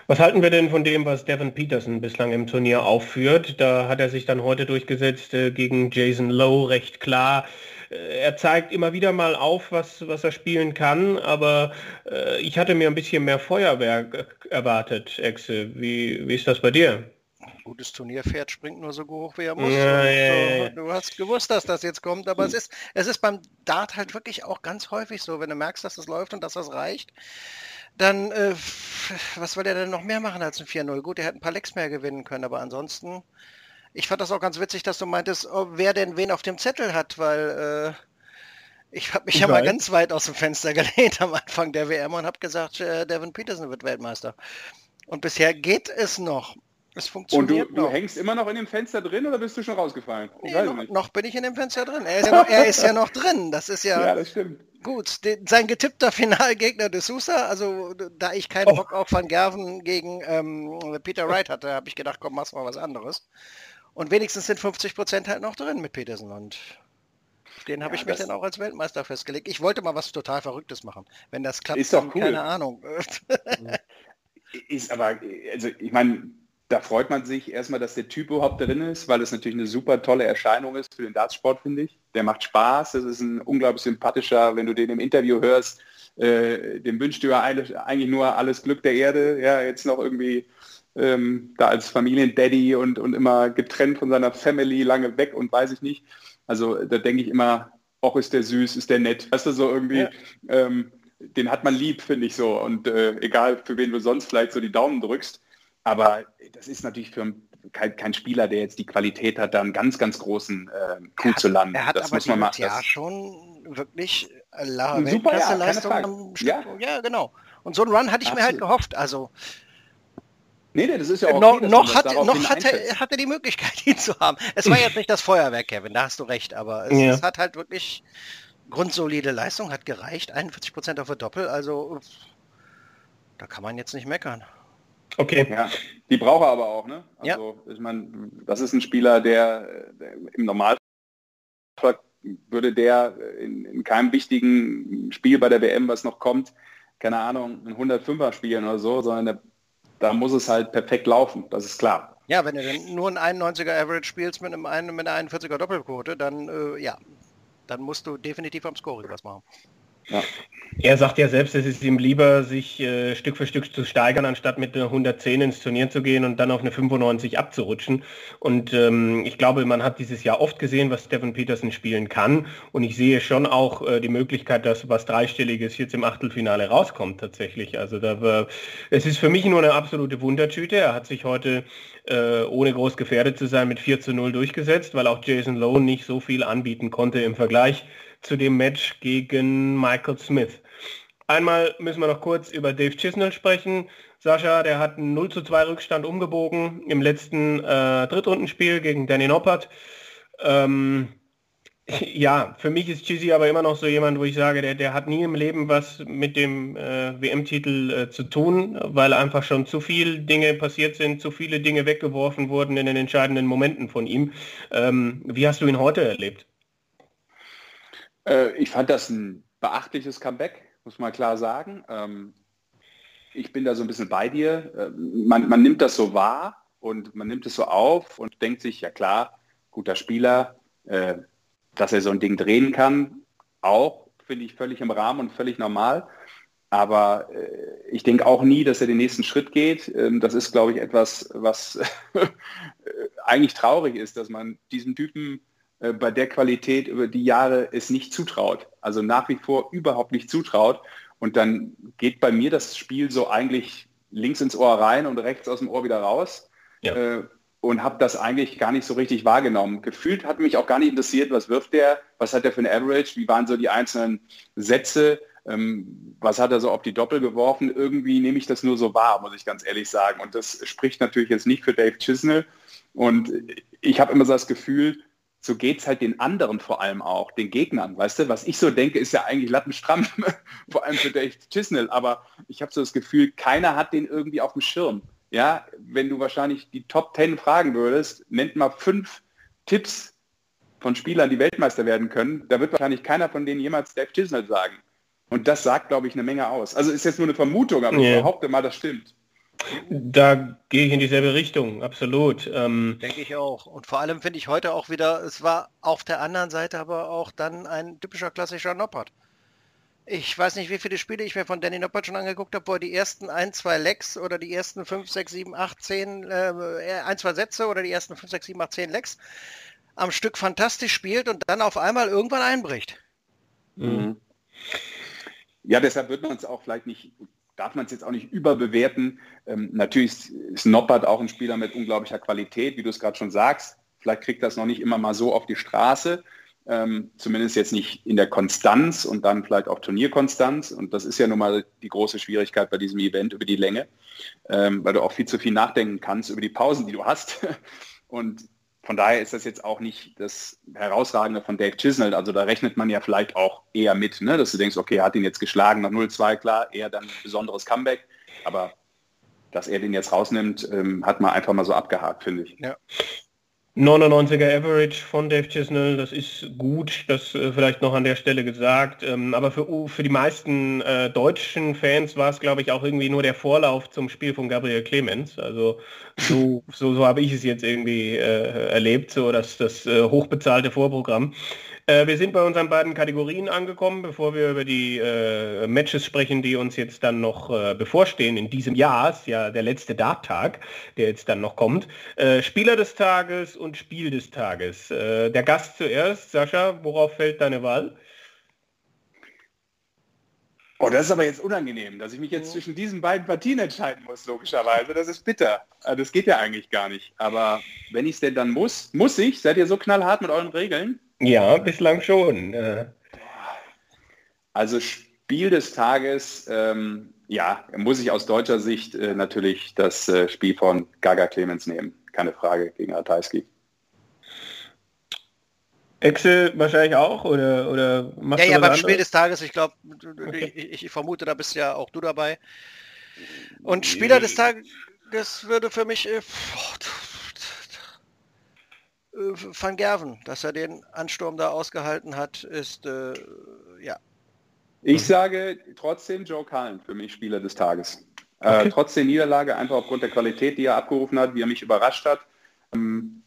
Was halten wir denn von dem, was Devin Peterson bislang im Turnier aufführt? Da hat er sich dann heute durchgesetzt äh, gegen Jason Lowe recht klar. Äh, er zeigt immer wieder mal auf, was, was er spielen kann, aber äh, ich hatte mir ein bisschen mehr Feuerwerk erwartet, Exe. Wie, wie ist das bei dir? Gutes Turnierpferd springt nur so hoch, wie er muss. Ja, ja, ja. Du hast gewusst, dass das jetzt kommt, aber es ist, es ist beim Dart halt wirklich auch ganz häufig so, wenn du merkst, dass das läuft und dass das reicht, dann, äh, was will der denn noch mehr machen als ein 4-0? Gut, er hätte ein paar Lecks mehr gewinnen können, aber ansonsten ich fand das auch ganz witzig, dass du meintest, oh, wer denn wen auf dem Zettel hat, weil äh, ich habe mich ich ja weiß. mal ganz weit aus dem Fenster gelehnt am Anfang der WM und habe gesagt, äh, Devin Peterson wird Weltmeister. Und bisher geht es noch. Es funktioniert Und du, du, hängst immer noch in dem Fenster drin oder bist du schon rausgefallen? Nee, noch, noch, bin ich in dem Fenster drin. Er ist, ja noch, er ist ja noch drin. Das ist ja, ja das stimmt. gut. Den, sein getippter Finalgegner de Sousa, also da ich keinen oh. Bock auf Van Gerven gegen ähm, Peter Wright hatte, habe ich gedacht, komm, mach mal was anderes. Und wenigstens sind 50 Prozent halt noch drin mit Petersen und den habe ja, ich mich dann auch als Weltmeister festgelegt. Ich wollte mal was total Verrücktes machen. Wenn das klappt, ist doch cool. keine Ahnung. ist aber, also ich meine, da freut man sich erstmal, dass der Typ überhaupt drin ist, weil es natürlich eine super tolle Erscheinung ist für den Dartsport, finde ich. Der macht Spaß, das ist ein unglaublich sympathischer, wenn du den im Interview hörst, äh, dem wünscht du ja eigentlich nur alles Glück der Erde, ja, jetzt noch irgendwie ähm, da als Familiendaddy und, und immer getrennt von seiner Family, lange weg und weiß ich nicht. Also da denke ich immer, auch ist der süß, ist der nett. Weißt du, so irgendwie, ja. ähm, den hat man lieb, finde ich so. Und äh, egal, für wen du sonst vielleicht so die Daumen drückst. aber das ist natürlich für kein, kein, Spieler, der jetzt die Qualität hat, da einen ganz, ganz großen äh, Coup hat, zu landen. Er hat das aber muss man machen. Ja, schon wirklich La Super, ja, Leistung am Stück. Ja. ja, genau. Und so einen Run hatte ich Absolut. mir halt gehofft. Also Nee, nee, das ist ja auch no, okay, noch, hat, noch hat, er, hat er die Möglichkeit, ihn zu haben. Es war jetzt nicht das Feuerwerk, Kevin, da hast du recht, aber es, ja. es hat halt wirklich grundsolide Leistung, hat gereicht, 41% auf der Doppel, also da kann man jetzt nicht meckern. Okay. Ja, die braucht er aber auch, ne? Also, ja. ich meine, das ist ein Spieler, der, der im Normalfall würde der in, in, keinem wichtigen Spiel bei der WM, was noch kommt, keine Ahnung, ein 105er spielen oder so, sondern der da muss es halt perfekt laufen, das ist klar. Ja, wenn du dann nur ein 91er Average spielst mit, einem, mit einer 41er Doppelquote, dann äh, ja, dann musst du definitiv am Scoring was machen. Ja. Er sagt ja selbst, es ist ihm lieber, sich äh, Stück für Stück zu steigern, anstatt mit einer 110 ins Turnier zu gehen und dann auf eine 95 abzurutschen. Und ähm, ich glaube, man hat dieses Jahr oft gesehen, was Stephen Peterson spielen kann. Und ich sehe schon auch äh, die Möglichkeit, dass was Dreistelliges jetzt im Achtelfinale rauskommt tatsächlich. Also da es ist für mich nur eine absolute Wundertüte. Er hat sich heute äh, ohne groß gefährdet zu sein mit 4 zu 0 durchgesetzt, weil auch Jason Lowe nicht so viel anbieten konnte im Vergleich zu dem Match gegen Michael Smith. Einmal müssen wir noch kurz über Dave Chisnell sprechen. Sascha, der hat einen 0 zu 2 Rückstand umgebogen im letzten äh, Drittrundenspiel gegen Danny Noppert. Ähm, ja, für mich ist Chizzy aber immer noch so jemand, wo ich sage, der, der hat nie im Leben was mit dem äh, WM-Titel äh, zu tun, weil einfach schon zu viele Dinge passiert sind, zu viele Dinge weggeworfen wurden in den entscheidenden Momenten von ihm. Ähm, wie hast du ihn heute erlebt? Äh, ich fand das ein beachtliches Comeback, muss man klar sagen. Ähm, ich bin da so ein bisschen bei dir. Äh, man, man, nimmt das so wahr und man nimmt es so auf und denkt sich, ja klar, guter Spieler, äh, dass er so ein Ding drehen kann, auch finde ich völlig im Rahmen und völlig normal. Aber äh, ich denke auch nie, dass er den nächsten Schritt geht. Ähm, das ist, glaube ich, etwas, was eigentlich traurig ist, dass man diesem Typen äh, bei der Qualität über die Jahre es nicht zutraut. Also nach wie vor überhaupt nicht zutraut. Und dann geht bei mir das Spiel so eigentlich links ins Ohr rein und rechts aus dem Ohr wieder raus. Ja. Äh, und habe das eigentlich gar nicht so richtig wahrgenommen. Gefühlt hat mich auch gar nicht interessiert, was wirft der, was hat er für ein Average, wie waren so die einzelnen Sätze, ähm, was hat er so auf die Doppel geworfen. Irgendwie nehme ich das nur so wahr, muss ich ganz ehrlich sagen. Und das spricht natürlich jetzt nicht für Dave Chisnell. Und ich habe immer so das Gefühl, so geht es halt den anderen vor allem auch, den Gegnern. Weißt du, was ich so denke, ist ja eigentlich lattenstramm, vor allem für Dave Chisnell, aber ich habe so das Gefühl, keiner hat den irgendwie auf dem Schirm. Ja, wenn du wahrscheinlich die Top Ten fragen würdest, nennt mal fünf Tipps von Spielern, die Weltmeister werden können, da wird wahrscheinlich keiner von denen jemals Dave Chisnell sagen. Und das sagt, glaube ich, eine Menge aus. Also ist jetzt nur eine Vermutung, aber yeah. ich behaupte mal, das stimmt. Da gehe ich in dieselbe Richtung, absolut. Ähm, Denke ich auch. Und vor allem finde ich heute auch wieder, es war auf der anderen Seite aber auch dann ein typischer klassischer Noppert. Ich weiß nicht, wie viele Spiele ich mir von Danny Noppert schon angeguckt habe, wo er die ersten ein, zwei Lecks oder die ersten 5, 6, 7, 8, 10, äh, ein, zwei Sätze oder die ersten 5, 6, 7, 8, 10 Lecks am Stück fantastisch spielt und dann auf einmal irgendwann einbricht. Mhm. Ja, deshalb wird man es auch vielleicht nicht darf man es jetzt auch nicht überbewerten. Ähm, natürlich ist Noppert auch ein Spieler mit unglaublicher Qualität, wie du es gerade schon sagst. Vielleicht kriegt das noch nicht immer mal so auf die Straße, ähm, zumindest jetzt nicht in der Konstanz und dann vielleicht auch Turnierkonstanz. Und das ist ja nun mal die große Schwierigkeit bei diesem Event über die Länge, ähm, weil du auch viel zu viel nachdenken kannst über die Pausen, die du hast. Und von daher ist das jetzt auch nicht das Herausragende von Dave Chisnell. Also da rechnet man ja vielleicht auch eher mit, ne? dass du denkst, okay, er hat ihn jetzt geschlagen nach 0-2, klar, eher dann ein besonderes Comeback. Aber dass er den jetzt rausnimmt, ähm, hat man einfach mal so abgehakt, finde ich. Ja. 99er Average von Dave Chisnell, das ist gut, das äh, vielleicht noch an der Stelle gesagt. Ähm, aber für, für die meisten äh, deutschen Fans war es, glaube ich, auch irgendwie nur der Vorlauf zum Spiel von Gabriel Clemens. Also so, so, so habe ich es jetzt irgendwie äh, erlebt, so dass das äh, hochbezahlte Vorprogramm. Äh, wir sind bei unseren beiden Kategorien angekommen, bevor wir über die äh, Matches sprechen, die uns jetzt dann noch äh, bevorstehen in diesem Jahr. Ist ja der letzte Dart-Tag, der jetzt dann noch kommt. Äh, Spieler des Tages und Spiel des Tages. Äh, der Gast zuerst. Sascha, worauf fällt deine Wahl? Oh, das ist aber jetzt unangenehm, dass ich mich jetzt zwischen diesen beiden Partien entscheiden muss, logischerweise. Das ist bitter. Das geht ja eigentlich gar nicht. Aber wenn ich es denn dann muss, muss ich? Seid ihr so knallhart mit euren Regeln? Ja, bislang schon. Äh, Also Spiel des Tages, ähm, ja, muss ich aus deutscher Sicht äh, natürlich das äh, Spiel von Gaga Clemens nehmen. Keine Frage gegen Ratajski. Excel wahrscheinlich auch oder oder machst Ja, du ja, beim anderes? Spiel des Tages, ich glaube, Okay. ich, ich vermute, da bist ja auch du dabei. Und Spieler des Tages würde für mich äh, äh, Van Gerven, dass er den Ansturm da ausgehalten hat, ist äh, ja. Ich sage trotzdem Joe Cullen für mich Spieler des Tages. Okay. Äh, trotz der Niederlage, einfach aufgrund der Qualität, die er abgerufen hat, wie er mich überrascht hat. Ähm,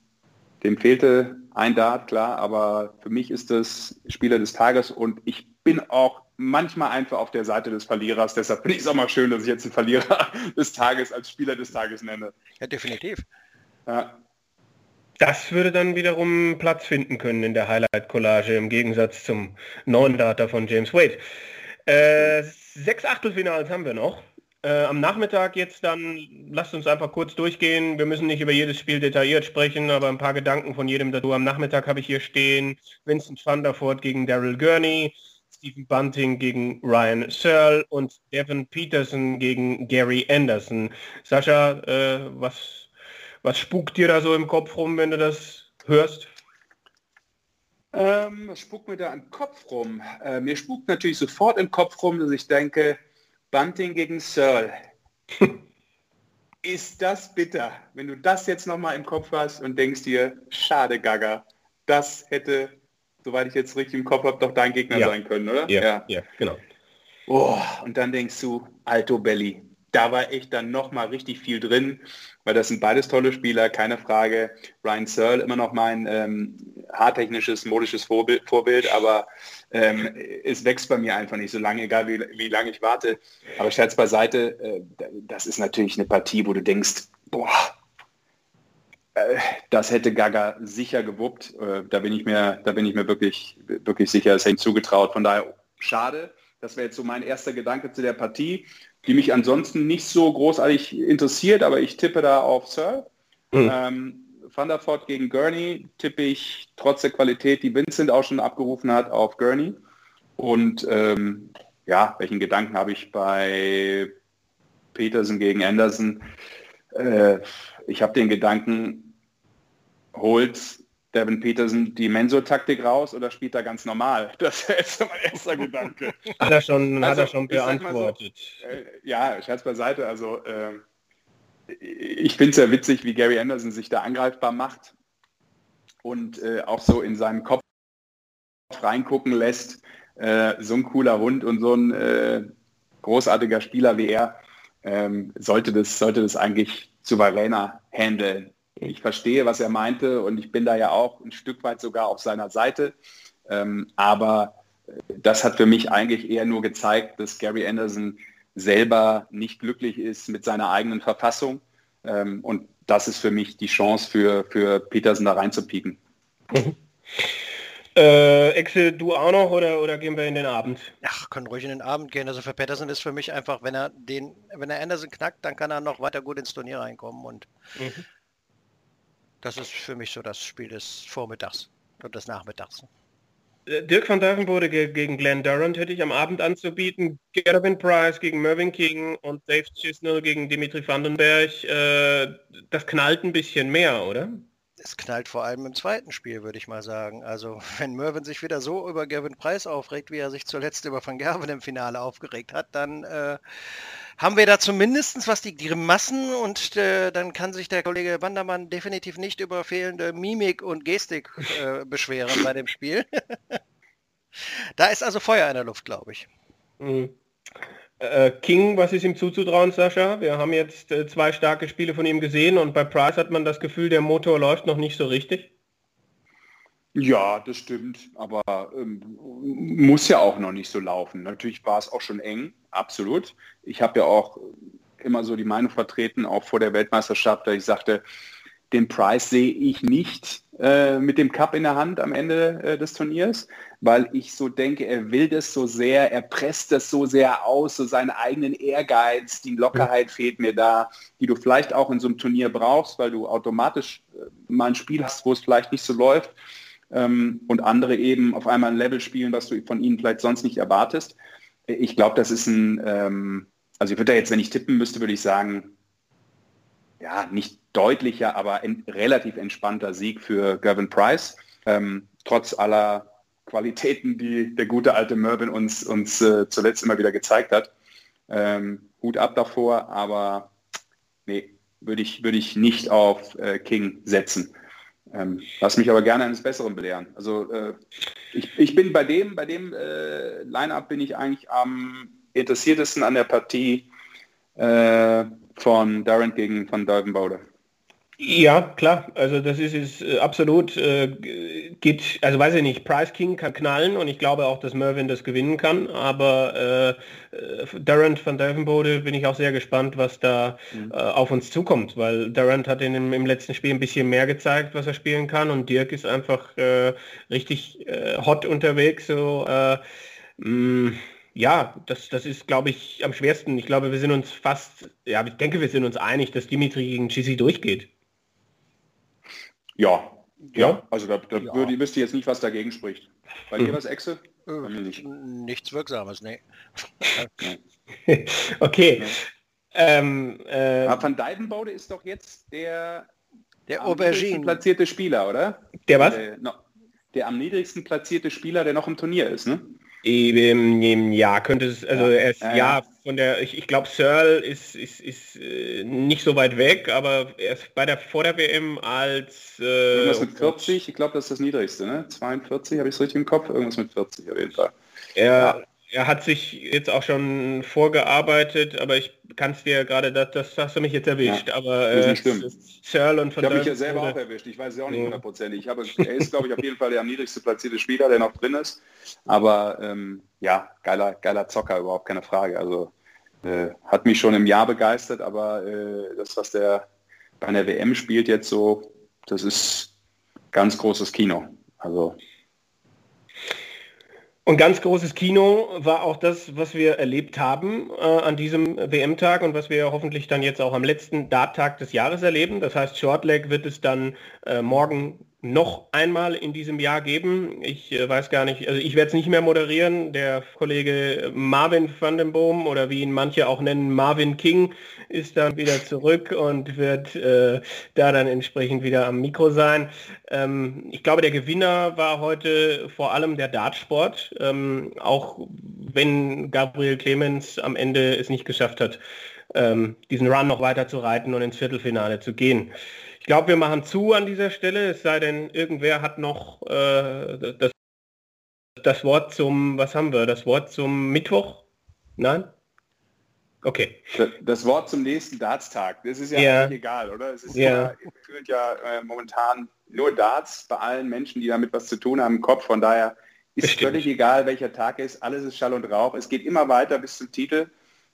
dem fehlte ein Dart, klar, aber für mich ist das Spieler des Tages und ich bin auch manchmal einfach auf der Seite des Verlierers. Deshalb finde ich es auch mal schön, dass ich jetzt den Verlierer des Tages als Spieler des Tages nenne. Ja, definitiv. Ja. Das würde dann wiederum Platz finden können in der Highlight-Collage im Gegensatz zum neuen Data von James Wade. Äh, sechs Achtelfinals haben wir noch. Äh, am Nachmittag jetzt dann, lasst uns einfach kurz durchgehen. Wir müssen nicht über jedes Spiel detailliert sprechen, aber ein paar Gedanken von jedem dazu. Am Nachmittag habe ich hier stehen Vincent van der Voort gegen Daryl Gurney, Stephen Bunting gegen Ryan Searle und Devin Peterson gegen Gary Anderson. Sascha, äh, was, was spukt dir da so im Kopf rum, wenn du das hörst? Ähm, was spukt mir da im Kopf rum? Äh, mir spukt natürlich sofort im Kopf rum, dass ich denke, Bunting gegen Searle. Ist das bitter, wenn du das jetzt nochmal im Kopf hast und denkst dir, schade Gaga, das hätte, soweit ich jetzt richtig im Kopf habe, doch dein Gegner Ja. sein können, oder? ja, genau. Oh, und dann denkst du, Alto Belli, da war echt dann nochmal richtig viel drin, weil das sind beides tolle Spieler, keine Frage. Ryan Searle immer noch mein ähm, haartechnisches, modisches Vorbild, Vorbild aber ähm, es wächst bei mir einfach nicht so lange, egal wie, wie lange ich warte. Aber Scherz beiseite, äh, das ist natürlich eine Partie, wo du denkst, boah, äh, das hätte Gaga sicher gewuppt. Äh, da bin ich mir, da bin ich mir wirklich, wirklich sicher, es ihm zugetraut. Von daher schade. Das wäre jetzt so mein erster Gedanke zu der Partie, die mich ansonsten nicht so großartig interessiert, aber ich tippe da auf Sir. Mhm. Ähm, Van der Voort gegen Gurney tippe ich trotz der Qualität, die Vincent auch schon abgerufen hat, auf Gurney. Und ähm, ja, welchen Gedanken habe ich bei Peterson gegen Anderson? Äh, ich habe den Gedanken, holt Devin Peterson die Mensur-Taktik raus oder spielt er ganz normal? Das wäre jetzt so mein erster Gedanke. Hat er schon, hat Also, er schon ich sag mal so, beantwortet. Äh, ja, Scherz beiseite. Also ähm, ich finde es ja witzig, wie Gary Anderson sich da angreifbar macht und äh, auch so in seinen Kopf reingucken lässt. Äh, so ein cooler Hund und so ein äh, großartiger Spieler wie er ähm, sollte, das, sollte das eigentlich souveräner handeln. Ich verstehe, was er meinte und ich bin da ja auch ein Stück weit sogar auf seiner Seite. Ähm, aber äh, das hat für mich eigentlich eher nur gezeigt, dass Gary Anderson selber nicht glücklich ist mit seiner eigenen Verfassung. Ähm, und das ist für mich die Chance für, für Peterson da reinzupieken. Äh, Excel, du auch noch oder, oder gehen wir in den Abend? Ach, können ruhig in den Abend gehen. Also für Patterson ist für mich einfach, wenn er den, wenn er Anderson knackt, dann kann er noch weiter gut ins Turnier reinkommen und Mhm. Das ist für mich so das Spiel des Vormittags und des Nachmittags. Äh, Dirk van Dijvenbode ge gegen Glenn Durant hätte ich am Abend anzubieten. Gervin Price gegen Mervyn King und Dave Chisnell gegen Dimitri Vandenberg. Äh, das knallt ein bisschen mehr, oder? Es knallt vor allem im zweiten Spiel, würde ich mal sagen. Also wenn Mervyn sich wieder so über Gavin Price aufregt, wie er sich zuletzt über Van Gerven im Finale aufgeregt hat, dann äh, haben wir da zumindest was die Grimassen und äh, dann kann sich der Kollege Wandermann definitiv nicht über fehlende Mimik und Gestik äh, beschweren bei dem Spiel. da ist also Feuer in der Luft, glaube ich. Mhm. Äh, King, was ist ihm zuzutrauen, Sascha? Wir haben jetzt äh, zwei starke Spiele von ihm gesehen und bei Price hat man das Gefühl, der Motor läuft noch nicht so richtig. Ja, das stimmt, aber ähm, muss ja auch noch nicht so laufen. Natürlich war es auch schon eng, absolut. Ich habe ja auch immer so die Meinung vertreten, auch vor der Weltmeisterschaft, da ich sagte, den Price sehe ich nicht äh, mit dem Cup in der Hand am Ende äh, des Turniers, weil ich so denke, er will das so sehr, er presst das so sehr aus, so seinen eigenen Ehrgeiz, die Lockerheit fehlt mir da, die du vielleicht auch in so einem Turnier brauchst, weil du automatisch äh, mal ein Spiel hast, wo es vielleicht nicht so läuft ähm, und andere eben auf einmal ein Level spielen, was du von ihnen vielleicht sonst nicht erwartest. Ich glaube, das ist ein, ähm, also ich würde da jetzt, wenn ich tippen müsste, würde ich sagen, ja, nicht deutlicher, aber ein relativ entspannter Sieg für Gavin Price. Ähm, trotz aller Qualitäten, die der gute alte Mervyn uns, uns äh, zuletzt immer wieder gezeigt hat. Ähm, Hut ab davor, aber nee, würde ich, würde ich nicht auf äh, King setzen. Ähm, lass mich aber gerne eines Besseren belehren. Also äh, ich, ich bin bei dem, bei dem äh, Line-Up bin ich eigentlich am interessiertesten an der Partie äh, von Darren gegen Van Duivenbode. Ja, klar. Also das ist, ist äh, absolut, äh, geht, also weiß ich nicht, Price King kann knallen und ich glaube auch, dass Mervyn das gewinnen kann, aber äh, äh Durant van Duivenbode bin ich auch sehr gespannt, was da mhm. äh, auf uns zukommt, weil Durant hat in, im, im, letzten Spiel ein bisschen mehr gezeigt, was er spielen kann und Dirk ist einfach äh, richtig hot unterwegs, so mh, mm, ja, das, das ist, glaube ich, am schwersten. Ich glaube, wir sind uns fast, ja, ich denke, wir sind uns einig, dass Dimitri gegen Chisi durchgeht. Ja, ja, also da, da ja. würde, wüsste jetzt nicht, was dagegen spricht. Bei dir hm. was, Exe? Äh, nicht. Nichts Wirksames, nee. okay. Ja. Ähm, äh, Aber Van Dijvenbode ist doch jetzt der, der Aubergine platzierte Spieler, oder? Der was? Der, der, am niedrigsten platzierte Spieler, der noch im Turnier ist, ne? Eben, ja, könnte es, also ja, er ist, ja, ja, von der, ich, ich glaube, Searle ist, ist, ist äh, nicht so weit weg, aber er ist bei der, vor der WM als... Äh, Irgendwas mit 40, ich glaube, das ist das niedrigste, ne? 42, habe ich es richtig im Kopf? Irgendwas mit 40 auf jeden Fall. Er, ja er hat sich jetzt auch schon vorgearbeitet, aber ich kann es dir gerade, das, das hast du mich jetzt erwischt, ja, aber äh, Searle und von Ich habe mich ja selber auch erwischt, ich weiß es auch nicht hundertprozentig. Ja. er ist, glaube ich, auf jeden Fall der am niedrigste platzierte Spieler, der noch drin ist. Aber ähm, ja, geiler, geiler Zocker, überhaupt keine Frage. Also äh, hat mich schon im Jahr begeistert, aber äh, das, was der bei einer WM spielt jetzt so, das ist ganz großes Kino. Also und ganz großes Kino war auch das, was wir erlebt haben äh, an diesem WM-Tag und was wir hoffentlich dann jetzt auch am letzten Dart-Tag des Jahres erleben. Das heißt, Shortleg wird es dann äh, morgen noch einmal in diesem Jahr geben. Ich äh, weiß gar nicht, also ich werde es nicht mehr moderieren. Der Kollege Marvin van den Boom oder wie ihn manche auch nennen, Marvin King, ist dann wieder zurück und wird äh, da dann entsprechend wieder am Mikro sein. Ähm, ich glaube, der Gewinner war heute vor allem der Dartsport, ähm, auch wenn Gabriel Clemens am Ende es nicht geschafft hat, ähm, diesen Run noch weiter zu reiten und ins Viertelfinale zu gehen. Ich glaube, wir machen zu an dieser Stelle, es sei denn, irgendwer hat noch äh, das, das Wort zum, was haben wir, das Wort zum Mittwoch? Nein? Okay. Das Wort zum nächsten Dartstag, das ist ja, ja. egal, oder? Es ist ja, ja, ja äh, momentan nur Darts bei allen Menschen, die damit was zu tun haben im Kopf. Von daher ist Bestimmt. völlig egal, welcher Tag ist. Alles ist Schall und Rauch. Es geht immer weiter bis zum Titel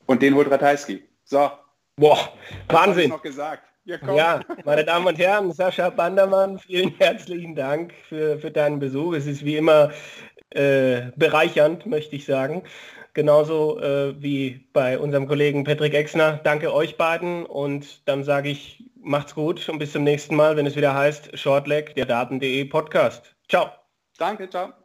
und den holt Ratajski. So. Boah, Wahnsinn. noch gesagt. Ja, ja, meine Damen und Herren, Sascha Bandermann, vielen herzlichen Dank für, für deinen Besuch. Es ist wie immer äh, bereichernd, möchte ich sagen. Genauso äh, wie bei unserem Kollegen Patrick Exner. Danke euch beiden und dann sage ich, macht's gut und bis zum nächsten Mal, wenn es wieder heißt Shortleg, der Daten.de Podcast. Ciao. Danke, ciao.